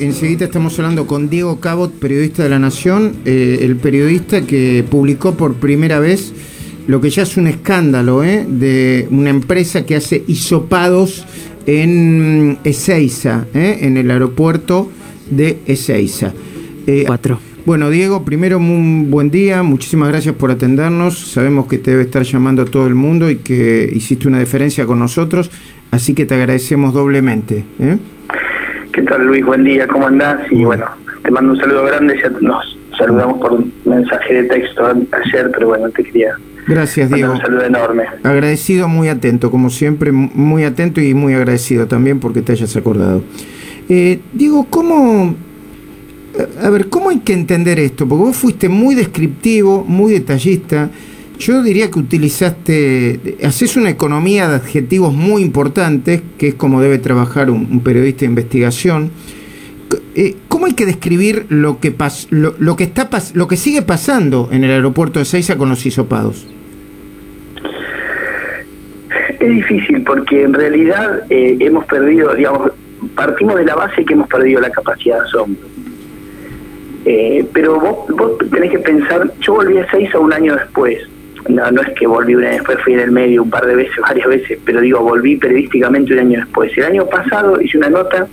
Enseguida estamos hablando con Diego Cabot, periodista de La Nación, eh, el periodista que publicó por primera vez lo que ya es un escándalo, ¿eh? de una empresa que hace hisopados en Ezeiza, ¿eh? en el aeropuerto de Ezeiza. Cuatro. Bueno, Diego, primero un buen día, muchísimas gracias por atendernos. Sabemos que te debe estar llamando a todo el mundo y que hiciste una diferencia con nosotros, así que te agradecemos doblemente. ¿eh? ¿Qué tal Luis? Buen día, ¿cómo andás? Y bueno, te mando un saludo grande, ya nos saludamos por un mensaje de texto ayer, pero bueno, te quería Gracias, Diego. Un saludo enorme. Agradecido, muy atento, como siempre, muy atento y muy agradecido también porque te hayas acordado. Eh, Diego, ¿cómo, a ver, ¿cómo hay que entender esto? Porque vos fuiste muy descriptivo, muy detallista. Yo diría que utilizaste, haces una economía de adjetivos muy importantes, que es como debe trabajar un, periodista de investigación. Eh, ¿Cómo hay que describir lo que, pas, lo, que está lo que sigue pasando en el aeropuerto de Seiza con los hisopados? Es difícil porque en realidad eh, hemos perdido, digamos, partimos de la base que hemos perdido la capacidad de asombro. Eh, pero vos, vos tenés que pensar, yo volví a Seiza un año después no, no es que volví un año después, fui en el medio un par de veces, varias veces, pero digo, volví periodísticamente un año después. El año pasado hice una nota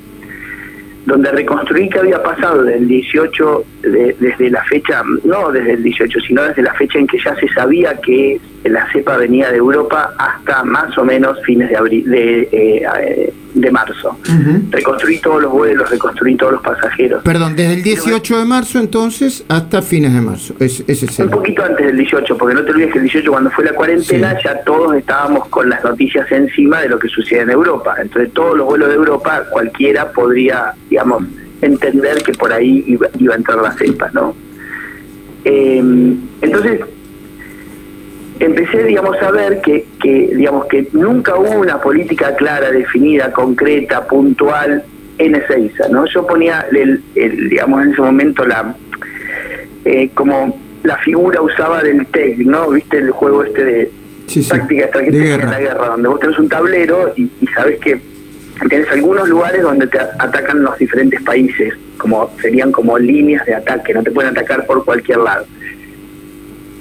donde reconstruí qué había pasado desde el 18, desde la fecha, no desde el 18, sino desde la fecha en que ya se sabía que la cepa venía de Europa hasta más o menos fines de abril, eh, eh, de marzo. Reconstruí todos los vuelos, reconstruí todos los pasajeros. Perdón, desde el 18 de marzo entonces hasta fines de marzo. Es, ese Un poquito antes del 18, porque no te olvides que el 18 cuando fue la cuarentena ya todos estábamos con las noticias encima de lo que sucede en Europa. Entonces todos los vuelos de Europa, cualquiera podría, digamos, entender que por ahí iba, a entrar la cepa, ¿no? Eh, entonces, empecé, digamos, a ver que, que, digamos, que nunca hubo una política clara, definida, concreta, puntual en Ezeiza, ¿no? Yo ponía, el, digamos, en ese momento la, eh, como la figura usaba del TEC, ¿no? ¿Viste el juego este de táctica estratégica en la guerra, donde vos tenés un tablero y, y sabes que tenés algunos lugares donde te atacan los diferentes países, como serían como líneas de ataque, no te pueden atacar por cualquier lado.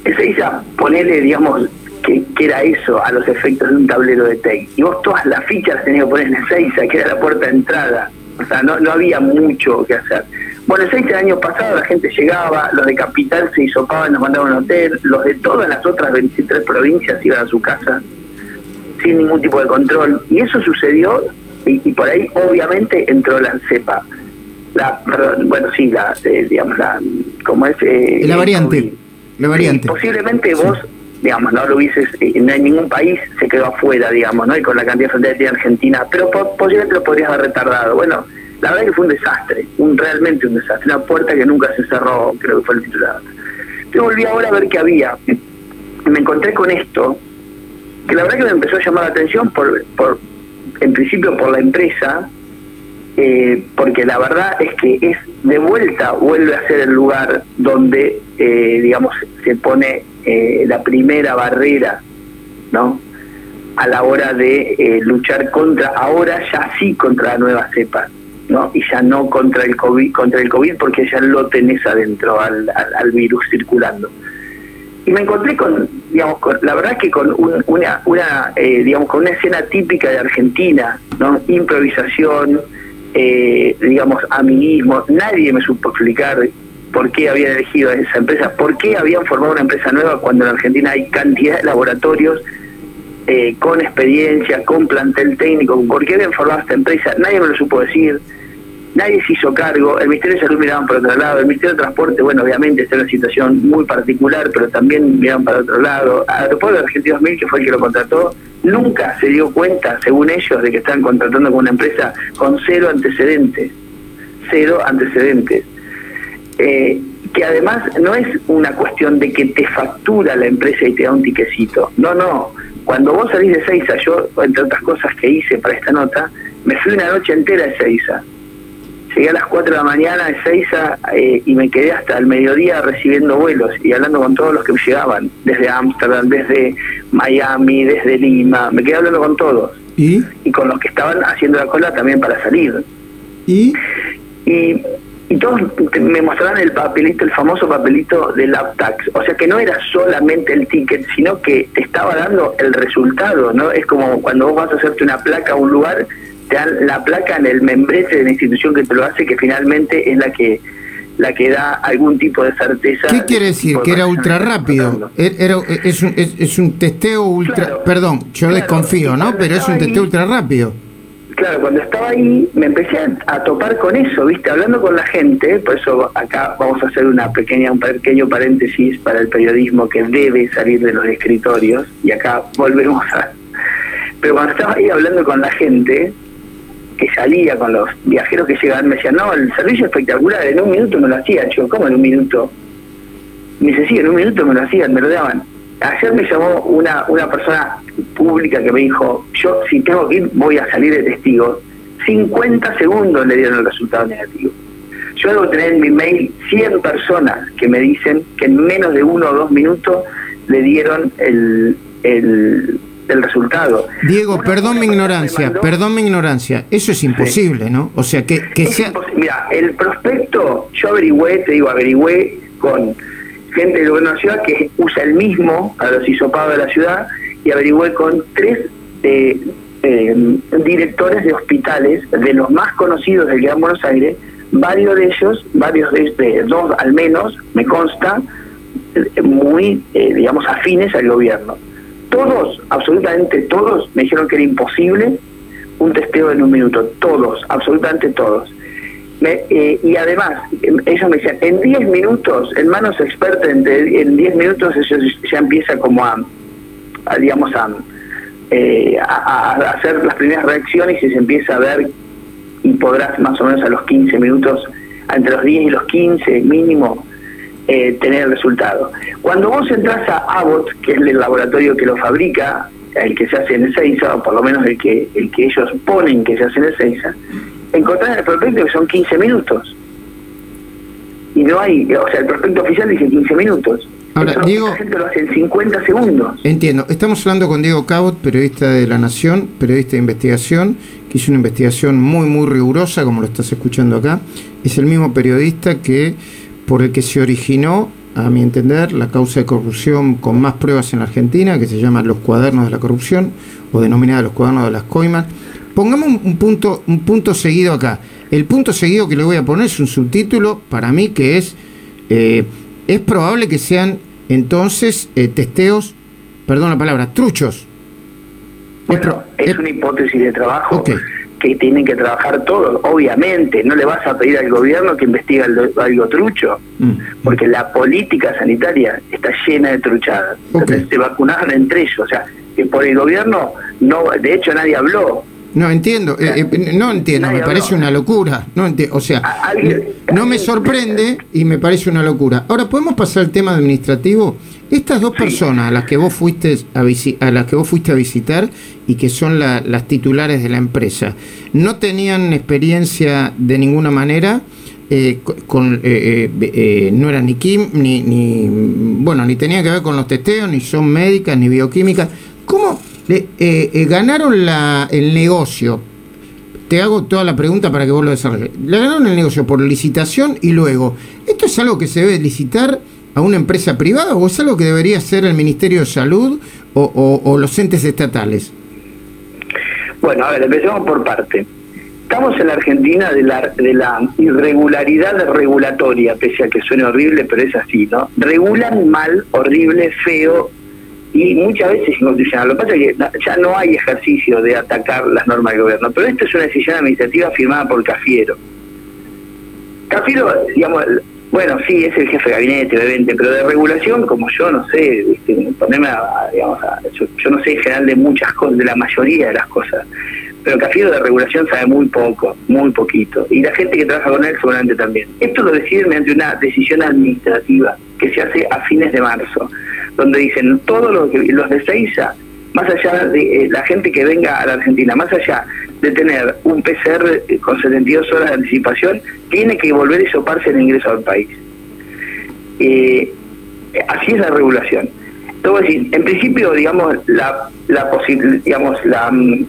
Ezeiza, ponele, digamos, que, era eso a los efectos de un tablero de TEC. Y vos todas las fichas las tenías que poner en Ezeiza, que era la puerta de entrada. O sea, no, no había mucho que hacer. Bueno, Ezeiza el año pasado la gente llegaba, los de Capital se hisopaban, nos mandaban a un hotel, los de todas las otras 23 provincias iban a su casa sin ningún tipo de control. Y eso sucedió y, por ahí obviamente entró la cepa. La, perdón, bueno, sí, la, eh, digamos, la, como es... Eh, la variante. La variante. posiblemente vos, digamos, no lo hubieses, eh, no hay ningún país se quedó afuera, digamos, ¿no? Y con la cantidad de fronteras de Argentina, pero posiblemente lo podrías haber retardado. Bueno, la verdad que fue un desastre, un realmente un desastre, una puerta que nunca se cerró, creo que fue el titular. Yo volví ahora a ver qué había. Y me encontré con esto, que la verdad que me empezó a llamar la atención por, por en principio por la empresa, eh, porque la verdad es que es de vuelta, vuelve a ser el lugar donde, eh, digamos, se pone eh, la primera barrera, ¿no? A la hora de luchar contra, ahora ya sí contra la nueva cepa, ¿no? Y ya no contra el COVID, contra el COVID porque ya lo tenés adentro al, al, virus circulando. Y me encontré con, digamos, la verdad que con una, una digamos, con una escena típica de Argentina, ¿no? Improvisación, eh, digamos, amiguismo. Nadie me supo explicar por qué habían elegido a esa empresa, por qué habían formado una empresa nueva cuando en Argentina hay cantidad de laboratorios eh, con experiencia, con plantel técnico, por qué habían formado esta empresa. Nadie me lo supo decir nadie se hizo cargo, el Ministerio de Salud miraban por otro lado, el Ministerio de Transporte, bueno, obviamente está en una situación muy particular, pero también miraban para otro lado. Aeropuerto de Argentina 2000, que fue el que lo contrató, nunca se dio cuenta, según ellos, de que estaban contratando con una empresa con cero antecedentes, cero antecedentes. Eh, que además no es una cuestión de que te factura la empresa y te da un tiquecito, no, no. Cuando vos salís de Seiza, yo, entre otras cosas que hice para esta nota, me fui una noche entera de Seiza Llegué a las 4 de la mañana de Seiza eh, y me quedé hasta el mediodía recibiendo vuelos y hablando con todos los que me llegaban, desde Ámsterdam, desde Miami, desde Lima, me quedé hablando con todos. ¿Y? Y con los que estaban haciendo la cola también para salir. ¿Y? Y, y todos me mostraban el papelito, el famoso papelito del AppTax. O sea que no era solamente el ticket, sino que te estaba dando el resultado, ¿no? Es como cuando vos vas a hacerte una placa a un lugar, te dan la placa en el membrete de la institución que te lo hace, que finalmente es la que la que da algún tipo de certeza. ¿Qué quiere decir? Que era ultra rápido. Era, es, un, es, un testeo ultra. perdón, yo desconfío, ¿no? Pero es un testeo ultra rápido. Claro, cuando estaba ahí me empecé a, topar con eso, ¿viste? Hablando con la gente, por eso acá vamos a hacer una pequeña, un pequeño paréntesis para el periodismo que debe salir de los escritorios, y acá volvemos a. Pero cuando estaba ahí hablando con la gente, que salía con los viajeros que llegaban, me decían, no, el servicio espectacular, en un minuto me lo hacía. Yo, ¿cómo en un minuto? Me dice, sí, en un minuto me lo hacían, me lo daban. Ayer me llamó una, una persona pública que me dijo, yo si tengo que ir voy a salir de testigo. 50 segundos le dieron el resultado negativo. Yo debo tener en mi mail 100 personas que me dicen que en menos de uno o dos minutos le dieron el, el el resultado. Diego, perdón mi ignorancia, perdón mi ignorancia, eso es imposible, ¿no? O sea, que, que sea... Mira, el prospecto, yo averigüé, te digo, averigüé con gente del gobierno de la ciudad que usa el mismo a los hisopados de la ciudad y averigüé con tres eh, eh, directores de hospitales, de los más conocidos del Gran Buenos Aires, varios de ellos, varios de, de dos al menos, me consta, eh, muy, digamos, afines al gobierno todos, absolutamente todos, me dijeron que era imposible un testeo en un minuto, todos, absolutamente todos. Eh, y además, em, ellos me decían, en 10 minutos, en manos expertas, en 10 minutos eso ya empieza como a, digamos, eh, a, a, hacer las primeras reacciones y se empieza a ver y podrás más o menos a los 15 minutos, entre los 10 y los 15 mínimo, eh, tener el resultado. Cuando vos entras a Abbott, que es el laboratorio que lo fabrica, el que se hace en Ezeiza, o por lo menos el que, el que ellos ponen que se hace en Ezeiza, encontrás el prospecto que son 15 minutos. Y no hay, o sea, el prospecto oficial dice 15 minutos. Ahora, Diego, la gente lo hace en 50 segundos. Entiendo. Estamos hablando con Diego Cabot, periodista de La Nación, periodista de investigación, que hizo una investigación muy, muy rigurosa, como lo estás escuchando acá. Es el mismo periodista que por el que se originó, a mi entender, la causa de corrupción con más pruebas en la Argentina, que se llama Los Cuadernos de la Corrupción, o denominada Los Cuadernos de las Coimas. Pongamos un punto, un punto seguido acá. El punto seguido que le voy a poner es un subtítulo para mí que es, eh, es probable que sean entonces eh, testeos, perdón la palabra, truchos. Bueno, es, una hipótesis de trabajo que tienen que trabajar todos, obviamente, no le vas a pedir al gobierno que investigue algo trucho, mm. porque la política sanitaria está llena de truchadas, entonces se vacunaron entre ellos, o sea, que por el gobierno, no de hecho nadie habló, no entiendo, eh, eh, no entiendo, me parece una locura. No o sea, no me sorprende y me parece una locura. Ahora podemos pasar al tema administrativo. Estas dos personas a las que vos fuiste a, a las que vos fuiste a visitar y que son las titulares de la empresa, no tenían experiencia de ninguna manera. Eh, con, no eran ni Kim ni, ni bueno ni tenía que ver con los testeos ni son médicas ni bioquímicas cómo eh, eh, ganaron la, el negocio. Te hago toda la pregunta para que vos lo desarrolles. Le ganaron el negocio por licitación y luego, ¿esto es algo que se debe licitar a una empresa privada o es algo que debería ser el Ministerio de Salud o, los entes estatales? Bueno, a ver, empecemos por parte. Estamos en la Argentina de la, de la irregularidad regulatoria, pese a que suene horrible, pero es así, ¿no? Regulan mal, horrible, feo, y muchas veces dicen, ah, lo que pasa es que ya no hay ejercicio de atacar las normas del gobierno, pero esto es una decisión administrativa firmada por Cafiero. Cafiero, digamos, bueno, sí, es el jefe de gabinete, obviamente, pero de regulación, como yo no sé, ponerme a, digamos, yo, no sé en general de muchas cosas, de la mayoría de las cosas, pero Cafiero de regulación sabe muy poco, muy poquito, y la gente que trabaja con él seguramente también. Esto lo decide mediante una decisión administrativa que se hace a fines de marzo donde dicen todos los, los de Seiza, más allá de eh, la gente que venga a la Argentina, más allá de tener un PCR con 72 horas de anticipación, tiene que volver a soparse el ingreso al país. Eh, así es la regulación. Entonces, en principio, digamos, la, la digamos, la, mm,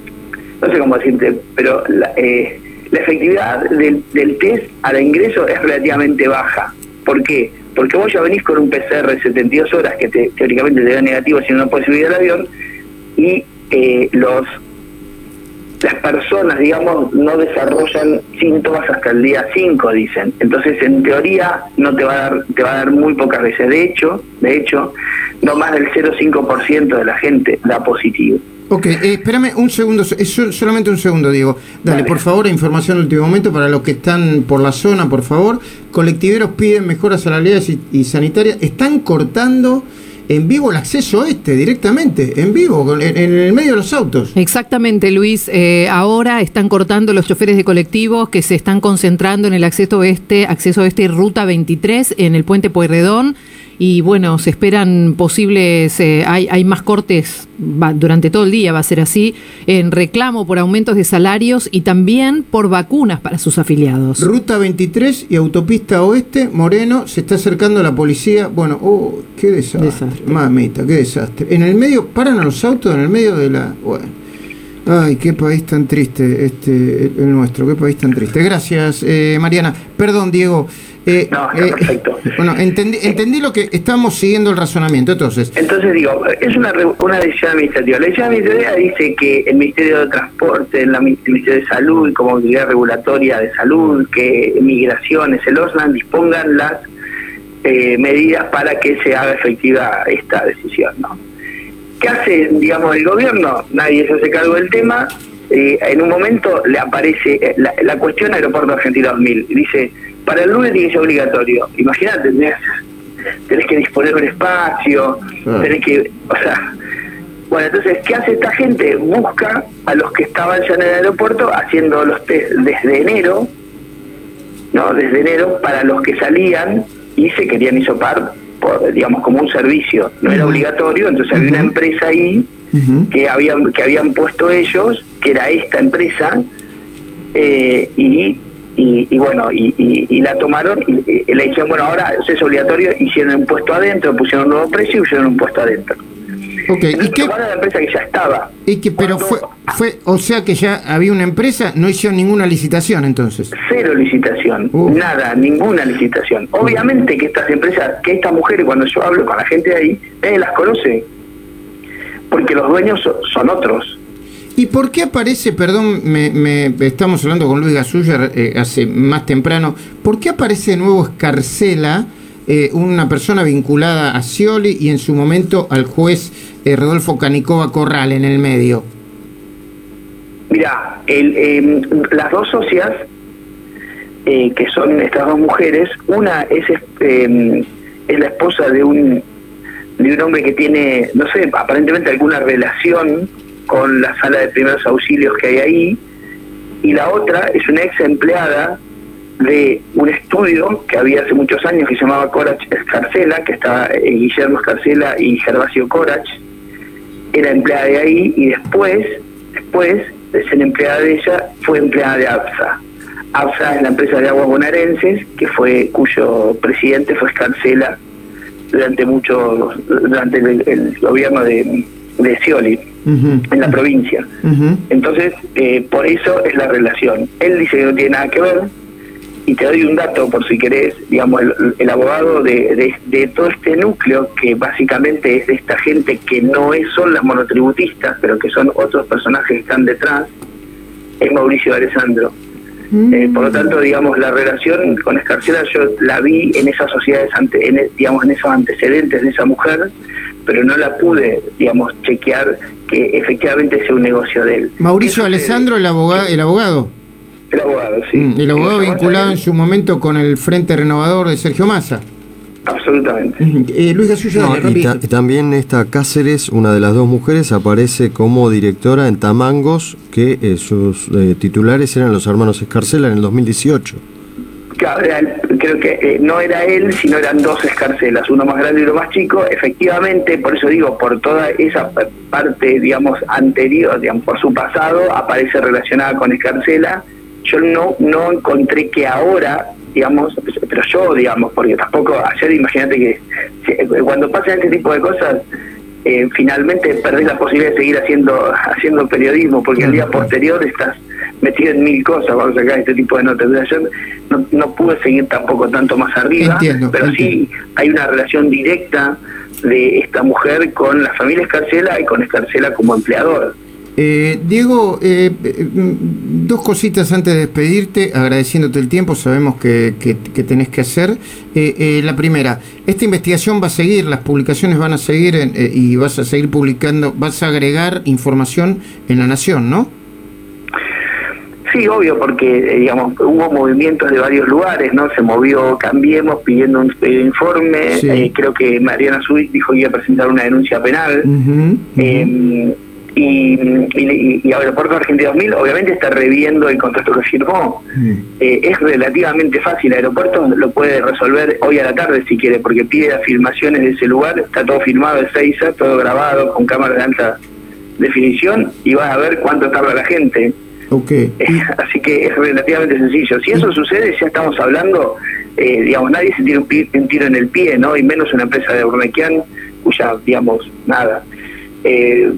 no sé cómo decirte, pero la, eh, la efectividad del, del test al ingreso es relativamente baja. ¿Por qué? Porque vos ya venís con un PCR de 72 horas que te, teóricamente te da negativo si no puedes subir al avión y eh, los las personas, digamos, no desarrollan síntomas hasta el día 5, dicen. Entonces, en teoría, no te va a dar te va a dar muy pocas veces. De hecho, de hecho, no más del 0,5% de la gente da positivo. Ok, eh, espérame un segundo, solamente un segundo, Diego. Dale, por favor, información de último momento para los que están por la zona, por favor. Colectiveros piden mejoras salariales y, y sanitarias. Están cortando en vivo el acceso este, directamente, en vivo, en, el medio de los autos. Exactamente, Luis. Eh, ahora están cortando los choferes de colectivos que se están concentrando en el acceso este, acceso este Ruta 23, en el puente Pueyrredón y bueno, se esperan posibles, eh, hay, hay más cortes durante todo el día, va a ser así, en reclamo por aumentos de salarios y también por vacunas para sus afiliados. Ruta 23 y autopista oeste, Moreno, se está acercando la policía. Bueno, oh, qué desastre. Mamita, qué desastre. En el medio, paran a los autos en el medio de la... Bueno. Ay, qué país tan triste, este, el nuestro, qué país tan triste. Gracias, eh, Mariana. Perdón, Diego. Eh, no, está eh, perfecto. Bueno, entendí, entendí lo que estamos siguiendo el razonamiento, entonces. Entonces digo, es una, una decisión administrativa. La decisión administrativa dice que el Ministerio de Transporte, el Ministerio de Salud, como autoridad regulatoria de salud, que migraciones, el OSNAN dispongan las eh, medidas para que se haga efectiva esta decisión, ¿no? ¿Qué hace, digamos, el gobierno? Nadie se hace cargo del tema. en un momento le aparece la, la cuestión Aeropuerto Argentino 2000. Dice, para el lunes tiene que ser obligatorio. Imagínate, tenés, que disponer un espacio, ah. tenés que, o sea, bueno, entonces, ¿qué hace esta gente? Busca a los que estaban ya en el aeropuerto haciendo los test desde enero, ¿no? Desde enero, para los que salían y se querían isopar, por, digamos, como un servicio. No era obligatorio, entonces había una empresa ahí que, habían, que habían puesto ellos, que era esta empresa, eh, y y, bueno, y, la tomaron y, le dijeron, bueno, ahora es obligatorio, hicieron un puesto adentro, pusieron un nuevo precio y pusieron un puesto adentro. Ok, ¿y qué? la empresa que ya estaba. ¿Y que, pero fue, fue, o sea que ya había una empresa, no hicieron ninguna licitación entonces. Cero licitación, nada, ninguna licitación. Obviamente que estas empresas, que estas mujeres, cuando yo hablo con la gente de ahí, nadie las conoce, porque los dueños son otros. ¿Y por qué aparece, perdón, me, estamos hablando con Luis Gasuller eh, hace más temprano, ¿por qué aparece de nuevo Escarcela, eh, una persona vinculada a Scioli y en su momento al juez eh, Rodolfo Canicova Corral en el medio? Mira, em, las dos socias, que son estas dos mujeres, una es, em, es la esposa de un, de un hombre que tiene, no sé, aparentemente alguna relación con la sala de primeros auxilios que hay ahí, y la otra es una ex empleada de un estudio que había hace muchos años que se llamaba Corach Escarcela, que estaba eh, Guillermo Escarcela y Gervasio Corach, era empleada de ahí y después, después de ser empleada de ella, fue empleada de APSA. APSA es la empresa de aguas bonaerenses, que fue, cuyo presidente fue Escarcela durante mucho, durante el, gobierno de, de Scioli en la provincia. Entonces, eh, por eso es la relación. Él dice que no tiene nada que ver, y te doy un dato por si querés, digamos, el, abogado de, de, todo este núcleo, que básicamente es de esta gente que no es, son las monotributistas, pero que son otros personajes que están detrás, es Mauricio Alessandro. Eh, por lo tanto, digamos, la relación con Escarcela yo la vi en esas sociedades, ante, en, digamos, en esos antecedentes de esa mujer, pero no la pude, digamos, chequear que efectivamente sea un negocio de él. Mauricio Alessandro, el abogado. El abogado, el abogado sí. Mm, el abogado vinculado en su momento con el Frente Renovador de Sergio Massa. Absolutamente. Eh, Luis y, también esta Cáceres, una de las dos mujeres, aparece como directora en Tamangos, que eh, sus eh, titulares eran los hermanos Escarcela en el 2018 creo que eh, no era él, sino eran dos escarcelas, uno más grande y uno más chico. Efectivamente, por eso digo, por toda esa parte, digamos, anterior, digamos, por su pasado, aparece relacionada con escarcela. Yo no, no encontré que ahora, digamos, pero yo, digamos, porque tampoco, ayer imagínate que eh, cuando pasan este tipo de cosas, eh, finalmente perdés la posibilidad de seguir haciendo haciendo periodismo, porque el día posterior estás metido en mil cosas vamos a sacar este tipo de notas. No, no pude seguir tampoco tanto más arriba, pero sí hay una relación directa de esta mujer con la familia Escarcela y con Escarcela como empleador. Eh, Diego, eh, mm, dos cositas antes de despedirte, agradeciéndote el tiempo, sabemos que, tenés que hacer. Eh, eh, la primera, esta investigación va a seguir, las publicaciones van a seguir y vas a seguir publicando, vas a agregar información en La Nación, ¿no? Sí, obvio, porque digamos hubo movimientos de varios lugares, ¿no? Se movió Cambiemos pidiendo un informe, creo que Mariana Suiz dijo que iba a presentar una denuncia penal. Y, y, y, Aeropuerto Argentina 2000 obviamente está reviendo el contrato que firmó. Mm. Eh, es relativamente fácil, Aeropuerto lo puede resolver hoy a la tarde si quiere, porque pide afirmaciones de ese lugar, está todo firmado de Seiza, todo grabado con cámara de alta definición y vas a ver cuánto tarda la gente. Okay. Así que es relativamente sencillo. Si eso sucede, ya estamos hablando, eh, digamos, nadie se tira un, tiro en el pie, ¿no? Y menos una empresa de Urnequian, cuya, digamos, nada. Eh,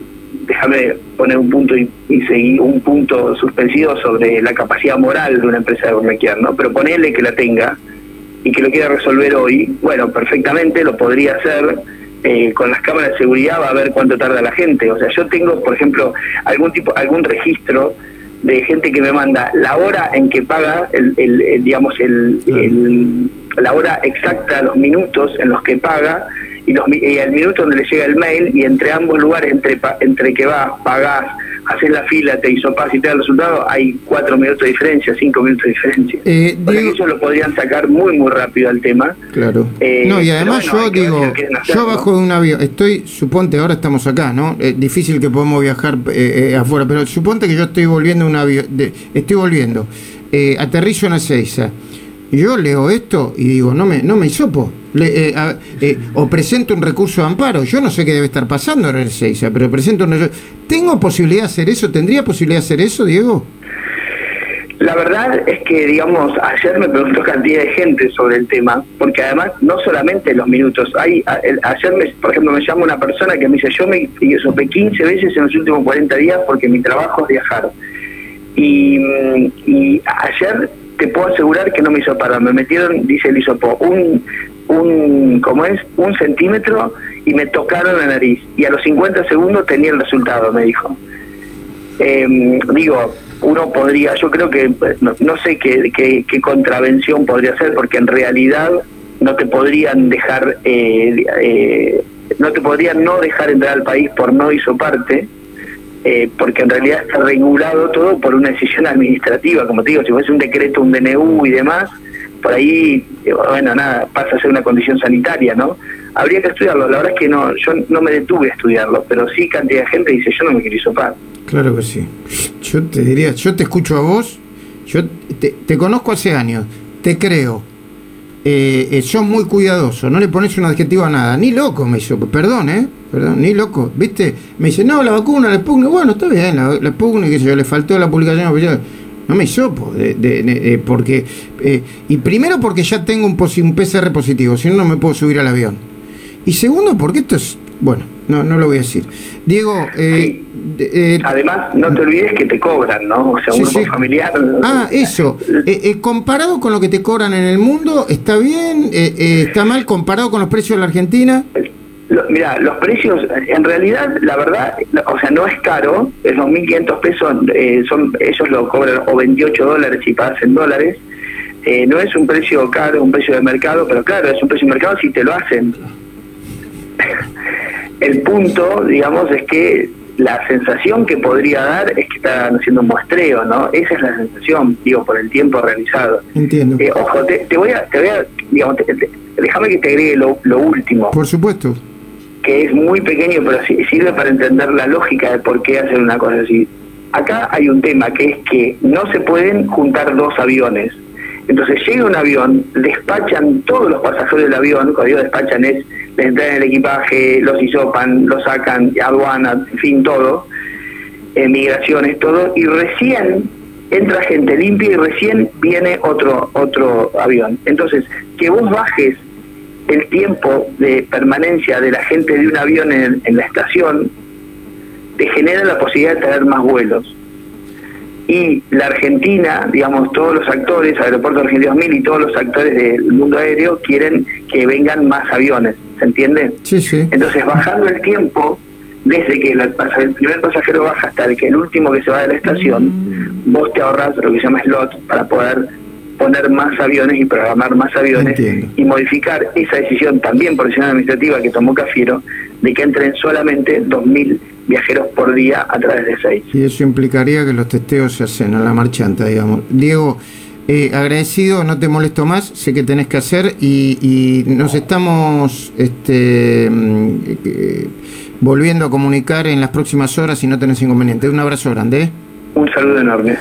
déjame poner un punto y, seguir un punto suspensivo sobre la capacidad moral de una empresa de Urnequian, ¿no? Pero ponerle que la tenga y que lo quiera resolver hoy, bueno, perfectamente lo podría hacer. Eh, con las cámaras de seguridad va a ver cuánto tarda la gente. O sea, yo tengo, por ejemplo, algún tipo, algún registro de gente que me manda la hora en que paga, el, el, digamos, el, la hora exacta, los minutos en los que paga y, los, el minuto donde le llega el mail y entre ambos lugares, entre entre que vas, pagás, haces la fila, te hizo paz y te da el resultado, hay cuatro minutos de diferencia, cinco minutos de diferencia. Eh, eso lo podrían sacar muy, muy rápido al tema. Claro. Eh, no, y además yo digo, yo bajo de un avión, estoy, suponte, ahora estamos acá, ¿no? Es difícil que podamos viajar eh, afuera, pero suponte que yo estoy volviendo un avión, de, estoy volviendo, aterrizo en Ezeiza. Yo leo esto y digo, no me, no me hisopo eh, eh, o presento un recurso de amparo. Yo no sé qué debe estar pasando en el Seiza, pero presento un ¿Tengo posibilidad de hacer eso? ¿Tendría posibilidad de hacer eso, Diego? La verdad es que, digamos, ayer me preguntó cantidad de gente sobre el tema, porque además no solamente los minutos, hay ayer, me, por ejemplo, me llama una persona que me dice, yo me sopé 15 veces en los últimos 40 días porque mi trabajo es viajar. Y, y ayer te puedo asegurar que no me hizo parar, me metieron, dice el hisopo, un, un, ¿cómo es? Un centímetro y me tocaron la nariz. Y a los 50 segundos tenía el resultado, me dijo. Em, digo, uno podría, yo creo que, no, sé qué, qué, contravención podría ser, porque en realidad no te podrían dejar, eh, eh, no te podrían no dejar entrar al país por no hizo parte, eh, porque en realidad está regulado todo por una decisión administrativa, como te digo, si fuese un decreto, un DNU y demás, por ahí, eh, bueno, nada, pasa a ser una condición sanitaria, ¿no? Habría que estudiarlo, la verdad es que no, yo no me detuve a estudiarlo, pero sí cantidad de gente dice, yo no me quiero hisopar. Claro que sí. Yo te diría, yo te escucho a vos, yo te, conozco hace años, te creo, eh, eh, sos muy cuidadoso, no le pones un adjetivo a nada, ni loco me hizo, perdón, ¿eh? Perdón, ni loco, ¿viste? Me dice, no, la vacuna, la Sputnik, bueno, está bien, la, la Sputnik, que yo, le faltó la publicación oficial no me sopo, porque, eh, y primero porque ya tengo un, un PCR positivo, si no, no me puedo subir al avión. Y segundo, porque esto es, bueno, no, no lo voy a decir. Diego, eh, eh, además, no te olvides que te cobran, ¿no? O sea, un grupo familiar. Ah, eso. comparado con lo que te cobran en el mundo, ¿está bien? ¿Está mal comparado con los precios de la Argentina? mira, los precios, en realidad, la verdad, o sea, no es caro, es 2.500 pesos, eh, son ellos lo cobran o 28 dólares si pagas en dólares. Eh, no es un precio caro, un precio de mercado, pero claro, es un precio de mercado si te lo hacen. El punto, digamos, es que la sensación que podría dar es que están haciendo un muestreo, ¿no? Esa es la sensación, digo, por el tiempo realizado. Entiendo. Eh, ojo, te, voy a, te voy a, digamos, déjame que te agregue lo, lo último. Por supuesto que es muy pequeño, pero sirve para entender la lógica de por qué hacer una cosa así. Acá hay un tema que es que no se pueden juntar dos aviones. Entonces llega un avión, despachan todos los pasajeros del avión, cuando digo despachan es, les entran el equipaje, los hisopan, los sacan, aduana, en fin, todo, eh, migraciones, todo, y recién entra gente limpia y recién viene otro, otro avión. Entonces, que vos bajes el tiempo de permanencia de la gente de un avión en, la estación te genera la posibilidad de tener más vuelos. y la Argentina, digamos, todos los actores, Aeropuerto Argentino 2000 y todos los actores del mundo aéreo quieren que vengan más aviones, ¿se entiende? Sí, sí. Entonces, bajando el tiempo, desde que el primer pasajero baja hasta el que el último que se va de la estación, Mm. vos te ahorras lo que se llama slot para poder poner más aviones y programar más aviones Entiendo. y modificar esa decisión también por decisión administrativa que tomó Cafiero de que entren solamente 2.000 viajeros por día a través de seis. Y eso implicaría que los testeos se hacen a la marchanta, digamos. Diego, eh, agradecido, no te molesto más, sé que tenés que hacer y, nos estamos este, mm, eh, volviendo a comunicar en las próximas horas si no tenés inconveniente. Un abrazo grande. ¿eh? Un saludo enorme.